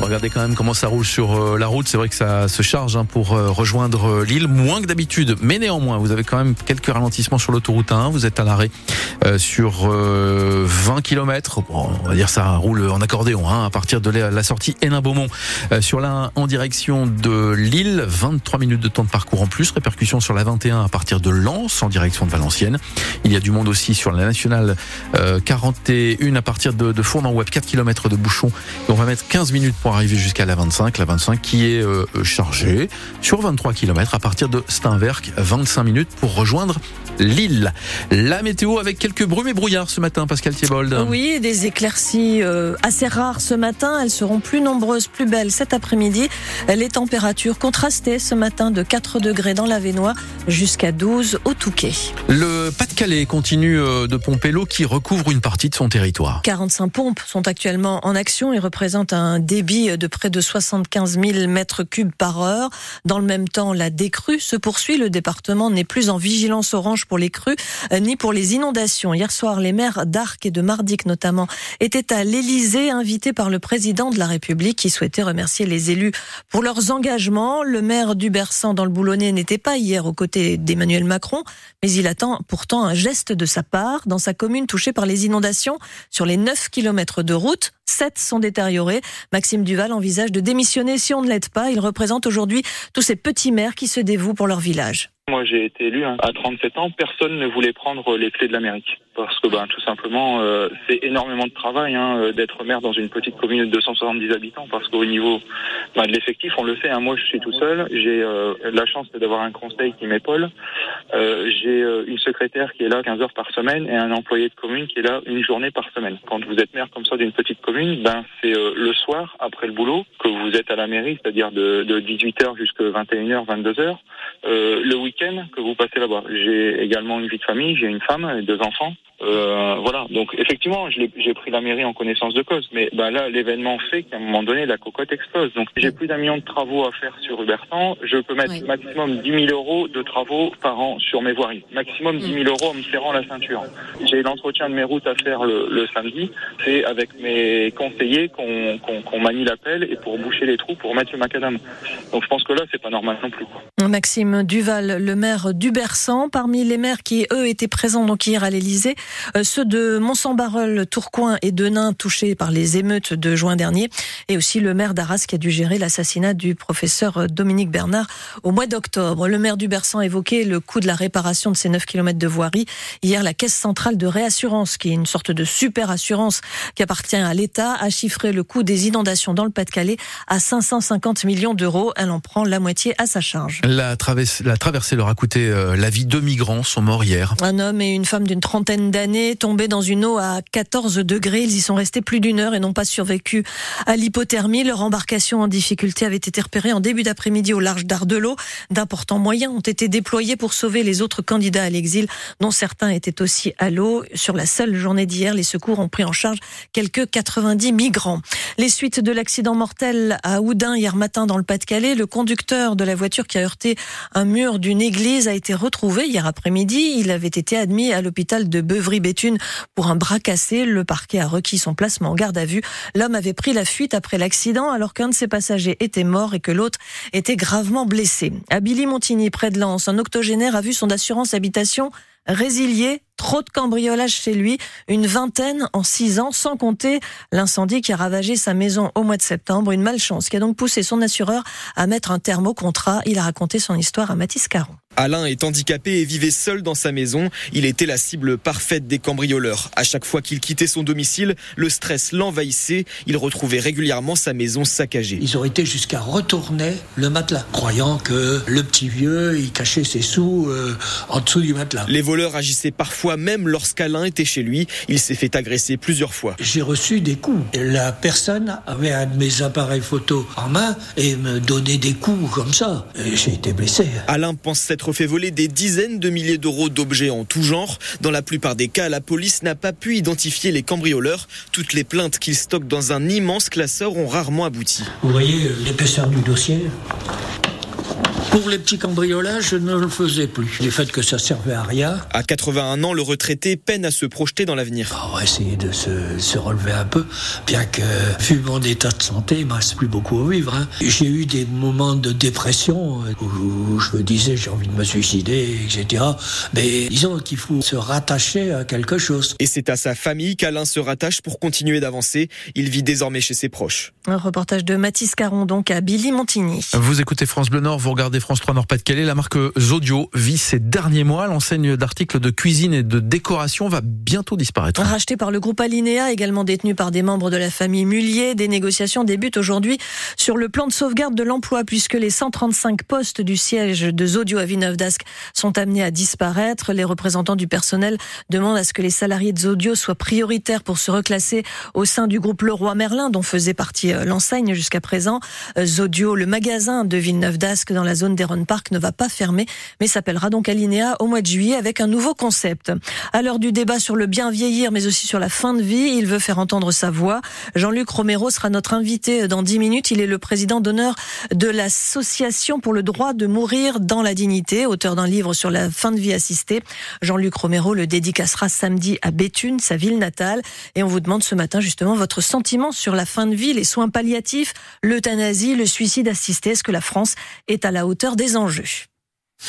Regardez quand même comment ça roule sur euh, la route. C'est vrai que ça se charge hein, pour euh, rejoindre euh, l'île, moins que d'habitude. Mais néanmoins, vous avez quand même quelques ralentissements sur l'autoroute 1. Vous êtes à l'arrêt sur 20 km. Bon, on va dire ça roule en accordéon hein, à partir de la sortie Hénin-Beaumont. sur la 1 en direction de Lille, 23 minutes de temps de parcours en plus. Répercussion sur la 21 à partir de Lens en direction de Valenciennes. Il y a du monde aussi sur la nationale 41 à partir de, de Fournan-Web, 4 km de bouchon. Et on va mettre 15 minutes pour arriver jusqu'à la 25, la 25 qui est euh, chargée sur 23 km à partir de Steinwerk, 25 minutes pour rejoindre Lille. La météo avec quelques brumes et brouillards ce matin, Pascal Thiebold. Oui, des éclaircies euh, assez rares ce matin. Elles seront plus nombreuses, plus belles cet après-midi. Les températures contrastées ce matin de 4 degrés dans la Vénois jusqu'à 12 au Touquet. Le Pas-de-Calais continue euh, de pomper l'eau qui recouvre une partie de son territoire. 45 pompes sont actuellement en action et représentent un débit de près de 75 000 mètres cubes par heure. Dans le même temps, la décrue se poursuit. Le département n'est plus en vigilance orange pour les crues euh, ni pour les inondations. Hier soir, les maires d'Arc et de Mardic notamment étaient à l'Élysée, invités par le président de la République qui souhaitait remercier les élus pour leurs engagements. Le maire du Bersan dans le Boulonnais n'était pas hier aux côtés d'Emmanuel Macron, mais il attend pourtant un geste de sa part dans sa commune touchée par les inondations. Sur les 9 kilomètres de route, 7 sont détériorés. Maxime Duval envisage de démissionner si on ne l'aide pas. Il représente aujourd'hui tous ces petits maires qui se dévouent pour leur village. J'ai été élu hein. à 37 ans. Personne ne voulait prendre les clés de l'Amérique parce que, ben, tout simplement, euh, c'est énormément de travail hein, euh, d'être maire dans une petite commune de 270 habitants. Parce qu'au niveau ben, de l'effectif, on le sait. Hein, moi, je suis tout seul. J'ai euh, la chance d'avoir un conseil qui m'épaule. j'ai une secrétaire qui est là 15 heures par semaine et un employé de commune qui est là une journée par semaine. Quand vous êtes maire comme ça d'une petite commune, ben c'est le soir après le boulot que vous êtes à la mairie, c'est-à-dire de, de 18h jusqu'à 21h, 22h. Le week que vous passez là-bas. J'ai également une vie de famille, j'ai une femme et deux enfants. Euh, voilà, donc effectivement, j'ai pris la mairie en connaissance de cause, mais bah, là, l'événement fait qu'à un moment donné, la cocotte explose. Donc, j'ai plus d'un million de travaux à faire sur Hubertan. Je peux mettre maximum 10 000 euros de travaux par an sur mes voiries. Maximum 10 000 euros en me serrant la ceinture. J'ai l'entretien de mes routes à faire le, samedi. C'est avec mes conseillers qu'on manie l'appel et pour boucher les trous, pour mettre le macadam. Donc, je pense que là, c'est pas normal non plus. Maxime Duval, le maire d'Hubersan, parmi les maires qui, eux, étaient présents donc hier à l'Elysée, ceux de Mont-Saint-Barreul, Tourcoing et Denain touchés par les émeutes de juin dernier, et aussi le maire d'Arras qui a dû gérer l'assassinat du professeur Dominique Bernard au mois d'octobre. Le maire du Bersan a évoqué le coût de la réparation de ces 9 km de voirie. Hier, la Caisse centrale de réassurance, qui est une sorte de super assurance qui appartient à l'État, a chiffré le coût des inondations dans le Pas-de-Calais à 550 millions d'euros. Elle en prend la moitié à sa charge. La, la traversée leur a coûté euh, la vie. Deux migrants sont morts hier. Un homme et une femme d'une trentaine d'années tombés dans une eau à 14 degrés. Ils y sont restés plus d'une heure et n'ont pas survécu à l'hypothermie. Leur embarcation en difficulté avait été repérée en début d'après-midi au large d'Ardelot. D'importants moyens ont été déployés pour sauver les autres candidats à l'exil, dont certains étaient aussi à l'eau. Sur la seule journée d'hier, les secours ont pris en charge quelques 90 migrants. Les suites de l'accident mortel à Oudin hier matin dans le Pas-de-Calais, le conducteur de la voiture qui a heurté un mur d'une église a été retrouvé hier après-midi. Il avait été admis à l'hôpital de Beuvry-Béthune pour un bras cassé. Le parquet a requis son placement en garde à vue. L'homme avait pris la fuite après l'accident alors qu'un de ses passagers était mort et que l'autre était gravement blessé. À Billy-Montigny, près de Lens, un octogénaire a vu son assurance habitation résilié, trop de cambriolages chez lui, une vingtaine en six ans, sans compter l'incendie qui a ravagé sa maison au mois de septembre. Une malchance qui a donc poussé son assureur à mettre un terme au contrat. Il a raconté son histoire à Mathis Caron. Alain est handicapé et vivait seul dans sa maison. Il était la cible parfaite des cambrioleurs. À chaque fois qu'il quittait son domicile, le stress l'envahissait. Il retrouvait régulièrement sa maison saccagée. Ils ont été jusqu'à retourner le matelas, croyant que le petit vieux, il cachait ses sous euh, en dessous du matelas. Les voleurs agissaient parfois même lorsqu'Alain était chez lui. Il s'est fait agresser plusieurs fois. J'ai reçu des coups. La personne avait un de mes appareils photo en main et me donnait des coups comme ça. J'ai été blessé. Alain pense s'être fait voler des dizaines de milliers d'euros d'objets en tout genre. Dans la plupart des cas, la police n'a pas pu identifier les cambrioleurs. Toutes les plaintes qu'il stocke dans un immense classeur ont rarement abouti. Vous voyez l'épaisseur du dossier Pour les petits cambriolages, je ne le faisais plus. Du fait que ça servait à rien. À 81 ans, le retraité peine à se projeter dans l'avenir. On va essayer de se, se, relever un peu, bien que, vu mon état de santé, il ne me reste plus beaucoup à vivre. Hein. J'ai eu des moments de dépression où je me disais j'ai envie de me suicider, etc. Mais disons qu'il faut se rattacher à quelque chose. Et c'est à sa famille qu'Alain se rattache pour continuer d'avancer. Il vit désormais chez ses proches. Un reportage de Mathis Caron, donc à Billy Montigny. Vous écoutez France Bleu Nord, vous regardez France 3 Nord-Pas-de-Calais. La marque Zodio vit ses derniers mois. L'enseigne d'articles de cuisine et de décoration va bientôt disparaître. Racheté par le groupe Alinea, également détenu par des membres de la famille Mullier, des négociations débutent aujourd'hui sur le plan de sauvegarde de l'emploi puisque les 135 postes du siège de Zodio à Villeneuve d'Ascq sont amenés à disparaître. Les représentants du personnel demandent à ce que les salariés de Zodio soient prioritaires pour se reclasser au sein du groupe Leroy Merlin dont faisait partie euh, l'enseigne jusqu'à présent. Euh, Zodio, le magasin de Villeneuve d'Ascq dans la zone d'Eron Park ne va pas fermer mais s'appellera donc Alinea au mois de juillet avec un nouveau concept. À l'heure du débat sur le bien vieillir mais aussi sur la fin de vie, il veut faire entendre sa voix. Jean-Luc Romero sera notre invité dans 10 minutes. Il est le président d'honneur de l'association pour le droit de mourir dans la dignité, auteur d'un livre sur la fin de vie assistée. Jean-Luc Romero le dédicacera samedi à Béthune, sa ville natale. Et on vous demande ce matin justement votre sentiment sur la fin de vie, les soins palliatifs, l'euthanasie, le suicide assisté. Est-ce que la France est à la des enjeux